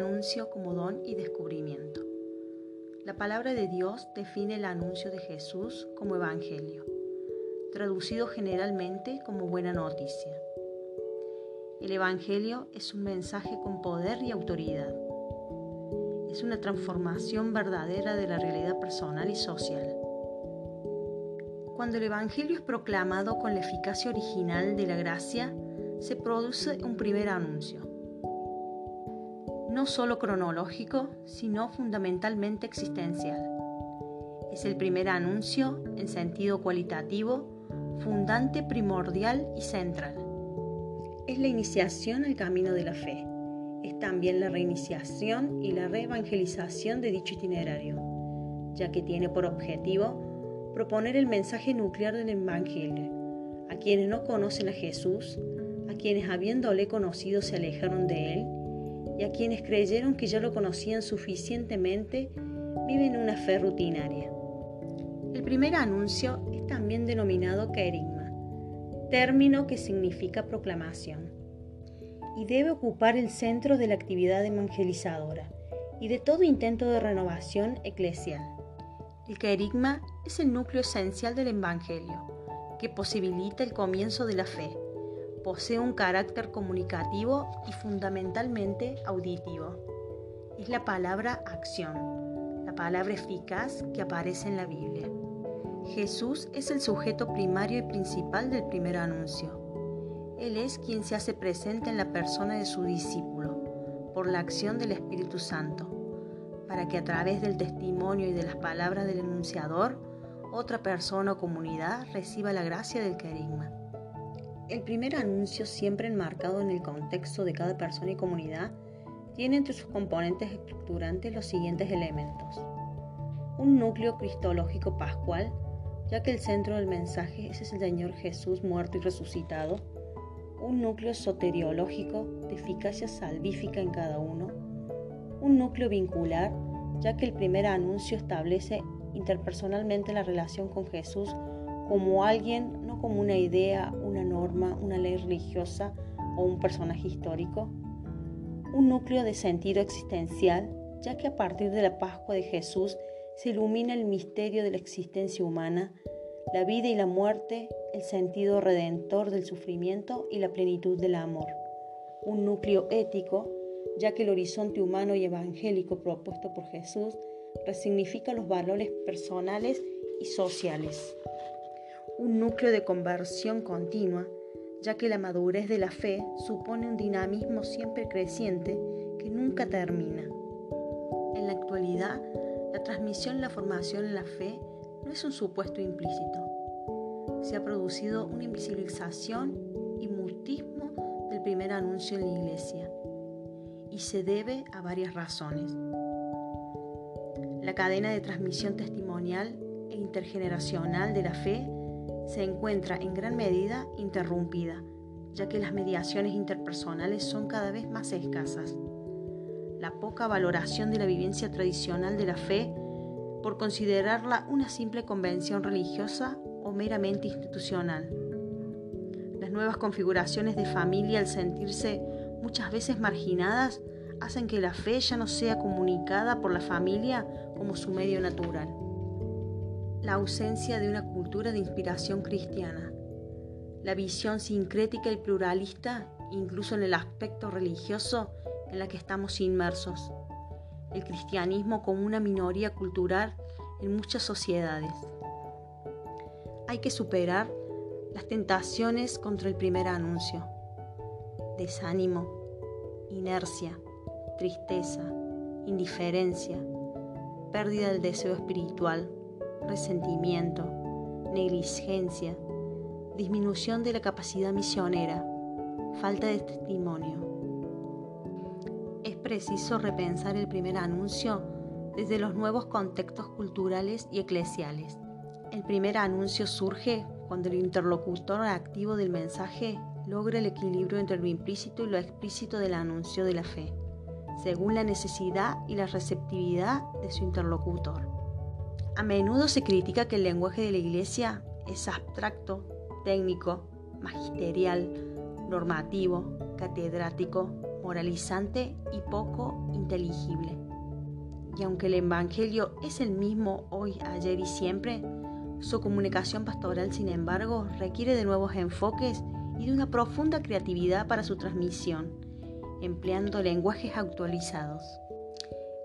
anuncio como don y descubrimiento. La palabra de Dios define el anuncio de Jesús como evangelio, traducido generalmente como buena noticia. El evangelio es un mensaje con poder y autoridad. Es una transformación verdadera de la realidad personal y social. Cuando el evangelio es proclamado con la eficacia original de la gracia, se produce un primer anuncio no solo cronológico, sino fundamentalmente existencial. Es el primer anuncio en sentido cualitativo, fundante, primordial y central. Es la iniciación al camino de la fe. Es también la reiniciación y la reevangelización de dicho itinerario, ya que tiene por objetivo proponer el mensaje nuclear del Evangelio a quienes no conocen a Jesús, a quienes habiéndole conocido se alejaron de él y a quienes creyeron que ya lo conocían suficientemente viven una fe rutinaria. El primer anuncio es también denominado kerigma, término que significa proclamación, y debe ocupar el centro de la actividad evangelizadora y de todo intento de renovación eclesial. El kerigma es el núcleo esencial del Evangelio, que posibilita el comienzo de la fe posee un carácter comunicativo y fundamentalmente auditivo. Es la palabra acción, la palabra eficaz que aparece en la Biblia. Jesús es el sujeto primario y principal del primer anuncio. Él es quien se hace presente en la persona de su discípulo, por la acción del Espíritu Santo, para que a través del testimonio y de las palabras del enunciador, otra persona o comunidad reciba la gracia del carisma. El primer anuncio, siempre enmarcado en el contexto de cada persona y comunidad, tiene entre sus componentes estructurantes los siguientes elementos. Un núcleo cristológico pascual, ya que el centro del mensaje es el Señor Jesús muerto y resucitado. Un núcleo soteriológico de eficacia salvífica en cada uno. Un núcleo vincular, ya que el primer anuncio establece interpersonalmente la relación con Jesús como alguien, no como una idea, una norma, una ley religiosa o un personaje histórico. Un núcleo de sentido existencial, ya que a partir de la Pascua de Jesús se ilumina el misterio de la existencia humana, la vida y la muerte, el sentido redentor del sufrimiento y la plenitud del amor. Un núcleo ético, ya que el horizonte humano y evangélico propuesto por Jesús resignifica los valores personales y sociales un núcleo de conversión continua, ya que la madurez de la fe supone un dinamismo siempre creciente que nunca termina. En la actualidad, la transmisión la formación en la fe no es un supuesto implícito. Se ha producido una invisibilización y mutismo del primer anuncio en la iglesia y se debe a varias razones. La cadena de transmisión testimonial e intergeneracional de la fe se encuentra en gran medida interrumpida, ya que las mediaciones interpersonales son cada vez más escasas. La poca valoración de la vivencia tradicional de la fe por considerarla una simple convención religiosa o meramente institucional. Las nuevas configuraciones de familia al sentirse muchas veces marginadas hacen que la fe ya no sea comunicada por la familia como su medio natural la ausencia de una cultura de inspiración cristiana, la visión sincrética y pluralista, incluso en el aspecto religioso en la que estamos inmersos, el cristianismo como una minoría cultural en muchas sociedades. Hay que superar las tentaciones contra el primer anuncio, desánimo, inercia, tristeza, indiferencia, pérdida del deseo espiritual resentimiento, negligencia, disminución de la capacidad misionera, falta de testimonio. Es preciso repensar el primer anuncio desde los nuevos contextos culturales y eclesiales. El primer anuncio surge cuando el interlocutor activo del mensaje logra el equilibrio entre lo implícito y lo explícito del anuncio de la fe, según la necesidad y la receptividad de su interlocutor. A menudo se critica que el lenguaje de la Iglesia es abstracto, técnico, magisterial, normativo, catedrático, moralizante y poco inteligible. Y aunque el Evangelio es el mismo hoy, ayer y siempre, su comunicación pastoral, sin embargo, requiere de nuevos enfoques y de una profunda creatividad para su transmisión, empleando lenguajes actualizados.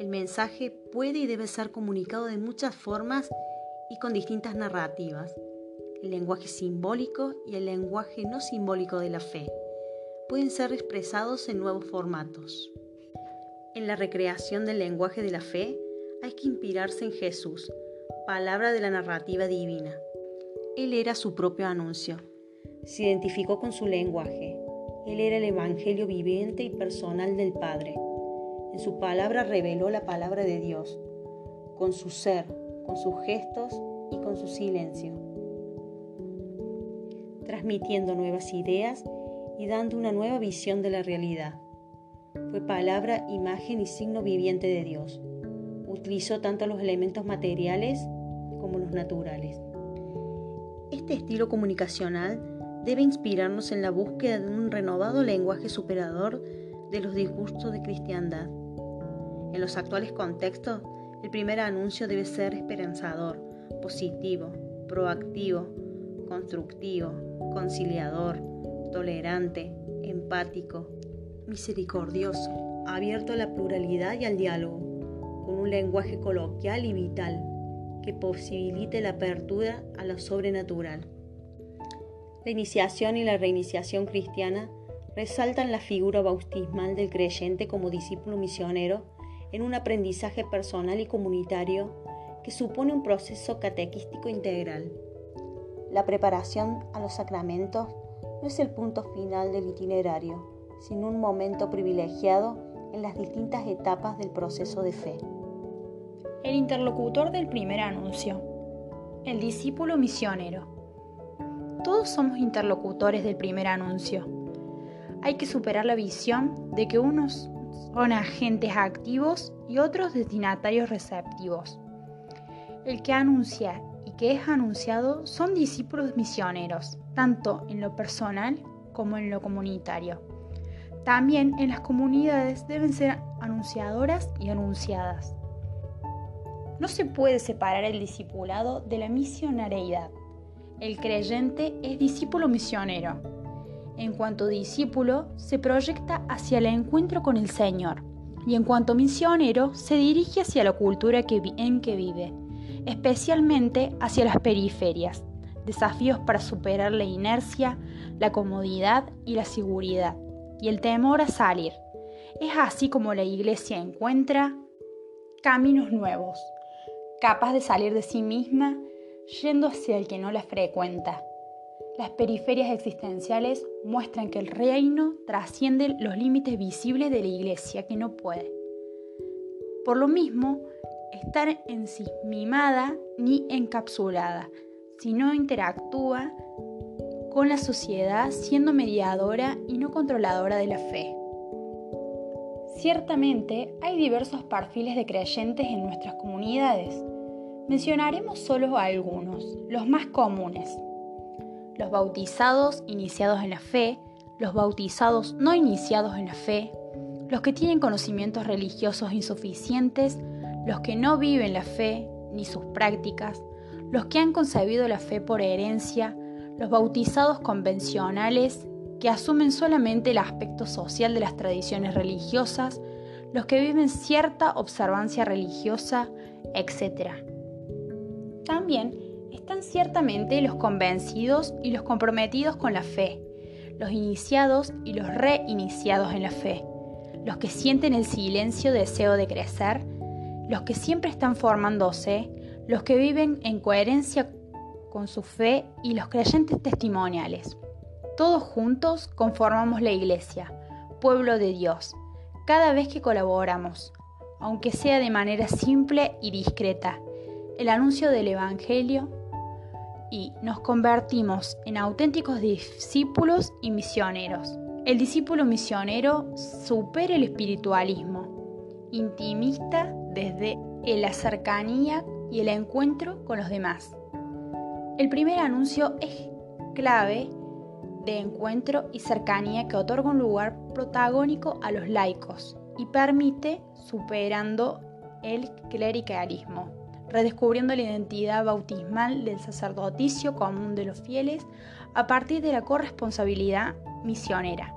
El mensaje puede y debe ser comunicado de muchas formas y con distintas narrativas. El lenguaje simbólico y el lenguaje no simbólico de la fe pueden ser expresados en nuevos formatos. En la recreación del lenguaje de la fe hay que inspirarse en Jesús, palabra de la narrativa divina. Él era su propio anuncio. Se identificó con su lenguaje. Él era el Evangelio viviente y personal del Padre. Su palabra reveló la palabra de Dios, con su ser, con sus gestos y con su silencio, transmitiendo nuevas ideas y dando una nueva visión de la realidad. Fue palabra, imagen y signo viviente de Dios. Utilizó tanto los elementos materiales como los naturales. Este estilo comunicacional debe inspirarnos en la búsqueda de un renovado lenguaje superador de los disgustos de cristiandad. En los actuales contextos, el primer anuncio debe ser esperanzador, positivo, proactivo, constructivo, conciliador, tolerante, empático, misericordioso, abierto a la pluralidad y al diálogo, con un lenguaje coloquial y vital que posibilite la apertura a lo sobrenatural. La iniciación y la reiniciación cristiana resaltan la figura bautismal del creyente como discípulo misionero en un aprendizaje personal y comunitario que supone un proceso catequístico integral. La preparación a los sacramentos no es el punto final del itinerario, sino un momento privilegiado en las distintas etapas del proceso de fe. El interlocutor del primer anuncio. El discípulo misionero. Todos somos interlocutores del primer anuncio. Hay que superar la visión de que unos son agentes activos y otros destinatarios receptivos. El que anuncia y que es anunciado son discípulos misioneros tanto en lo personal como en lo comunitario. También en las comunidades deben ser anunciadoras y anunciadas. No se puede separar el discipulado de la misionareidad. El creyente es discípulo misionero. En cuanto discípulo, se proyecta hacia el encuentro con el Señor y en cuanto misionero, se dirige hacia la cultura en que vive, especialmente hacia las periferias, desafíos para superar la inercia, la comodidad y la seguridad, y el temor a salir. Es así como la iglesia encuentra caminos nuevos, capaz de salir de sí misma, yendo hacia el que no la frecuenta. Las periferias existenciales muestran que el reino trasciende los límites visibles de la iglesia que no puede. Por lo mismo, estar ensimismada ni encapsulada, si no interactúa con la sociedad siendo mediadora y no controladora de la fe. Ciertamente hay diversos perfiles de creyentes en nuestras comunidades. Mencionaremos solo algunos, los más comunes. Los bautizados iniciados en la fe, los bautizados no iniciados en la fe, los que tienen conocimientos religiosos insuficientes, los que no viven la fe ni sus prácticas, los que han concebido la fe por herencia, los bautizados convencionales, que asumen solamente el aspecto social de las tradiciones religiosas, los que viven cierta observancia religiosa, etc. También están ciertamente los convencidos y los comprometidos con la fe, los iniciados y los reiniciados en la fe, los que sienten el silencio deseo de crecer, los que siempre están formándose, los que viven en coherencia con su fe y los creyentes testimoniales. Todos juntos conformamos la Iglesia, pueblo de Dios, cada vez que colaboramos, aunque sea de manera simple y discreta, el anuncio del Evangelio y nos convertimos en auténticos discípulos y misioneros. El discípulo misionero supera el espiritualismo, intimista desde la cercanía y el encuentro con los demás. El primer anuncio es clave de encuentro y cercanía que otorga un lugar protagónico a los laicos y permite superando el clericalismo, redescubriendo la identidad bautismal del sacerdoticio común de los fieles a partir de la corresponsabilidad misionera.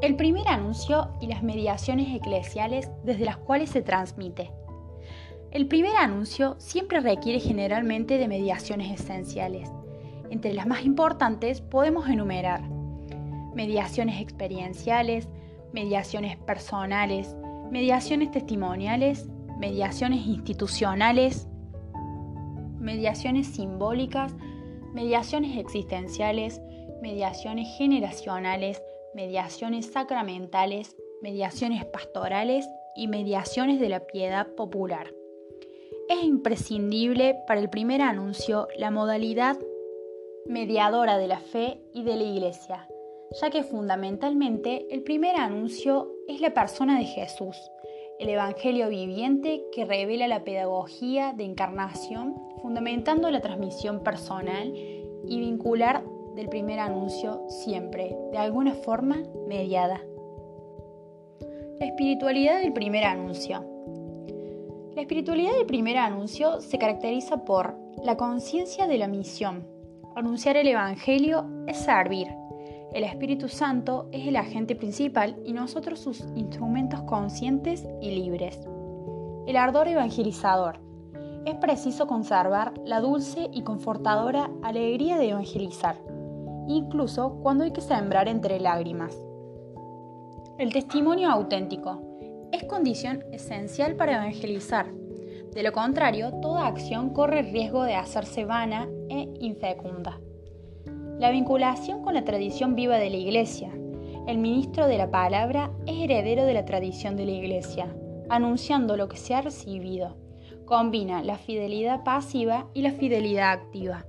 El primer anuncio y las mediaciones eclesiales desde las cuales se transmite. El primer anuncio siempre requiere generalmente de mediaciones esenciales. Entre las más importantes podemos enumerar mediaciones experienciales, mediaciones personales, mediaciones testimoniales, mediaciones institucionales, mediaciones simbólicas, mediaciones existenciales, mediaciones generacionales, mediaciones sacramentales, mediaciones pastorales y mediaciones de la piedad popular. Es imprescindible para el primer anuncio la modalidad mediadora de la fe y de la Iglesia, ya que fundamentalmente el primer anuncio es la persona de Jesús, el Evangelio viviente que revela la pedagogía de encarnación, fundamentando la transmisión personal y vincular del primer anuncio siempre, de alguna forma, mediada. La espiritualidad del primer anuncio. La espiritualidad del primer anuncio se caracteriza por la conciencia de la misión. Anunciar el Evangelio es servir. El Espíritu Santo es el agente principal y nosotros sus instrumentos conscientes y libres. El ardor evangelizador. Es preciso conservar la dulce y confortadora alegría de evangelizar incluso cuando hay que sembrar entre lágrimas. El testimonio auténtico es condición esencial para evangelizar. De lo contrario, toda acción corre el riesgo de hacerse vana e infecunda. La vinculación con la tradición viva de la Iglesia. El ministro de la palabra es heredero de la tradición de la Iglesia, anunciando lo que se ha recibido. Combina la fidelidad pasiva y la fidelidad activa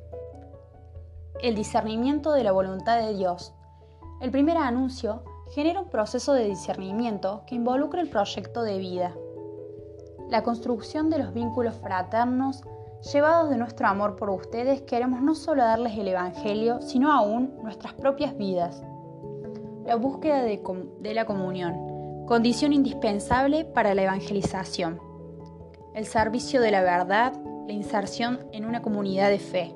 el discernimiento de la voluntad de Dios. El primer anuncio genera un proceso de discernimiento que involucra el proyecto de vida. La construcción de los vínculos fraternos, llevados de nuestro amor por ustedes, queremos no solo darles el Evangelio, sino aún nuestras propias vidas. La búsqueda de, de la comunión, condición indispensable para la evangelización. El servicio de la verdad, la inserción en una comunidad de fe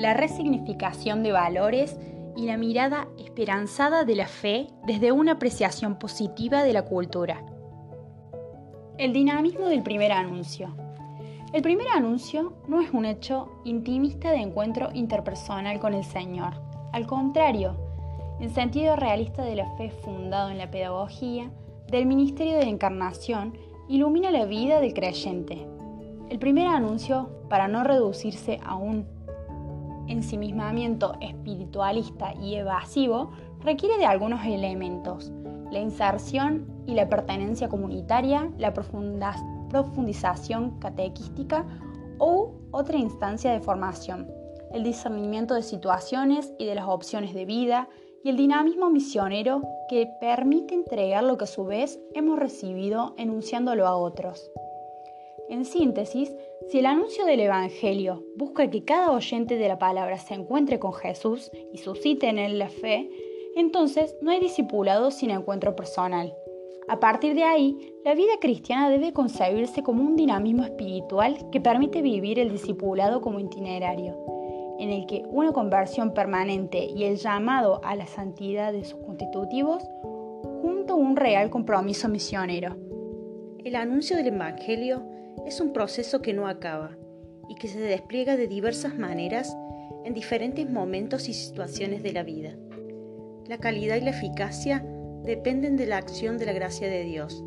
la resignificación de valores y la mirada esperanzada de la fe desde una apreciación positiva de la cultura. El dinamismo del primer anuncio. El primer anuncio no es un hecho intimista de encuentro interpersonal con el Señor. Al contrario, en sentido realista de la fe fundado en la pedagogía, del ministerio de la encarnación, ilumina la vida del creyente. El primer anuncio, para no reducirse a un ensimismamiento espiritualista y evasivo requiere de algunos elementos, la inserción y la pertenencia comunitaria, la profundización catequística o otra instancia de formación, el discernimiento de situaciones y de las opciones de vida y el dinamismo misionero que permite entregar lo que a su vez hemos recibido enunciándolo a otros. En síntesis, si el anuncio del Evangelio busca que cada oyente de la palabra se encuentre con Jesús y suscite en él la fe, entonces no hay discipulado sin encuentro personal. A partir de ahí, la vida cristiana debe concebirse como un dinamismo espiritual que permite vivir el discipulado como itinerario, en el que una conversión permanente y el llamado a la santidad de sus constitutivos, junto a un real compromiso misionero. El anuncio del Evangelio es un proceso que no acaba y que se despliega de diversas maneras en diferentes momentos y situaciones de la vida. La calidad y la eficacia dependen de la acción de la gracia de Dios,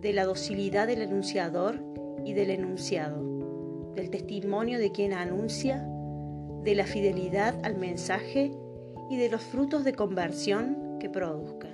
de la docilidad del enunciador y del enunciado, del testimonio de quien anuncia, de la fidelidad al mensaje y de los frutos de conversión que produzca.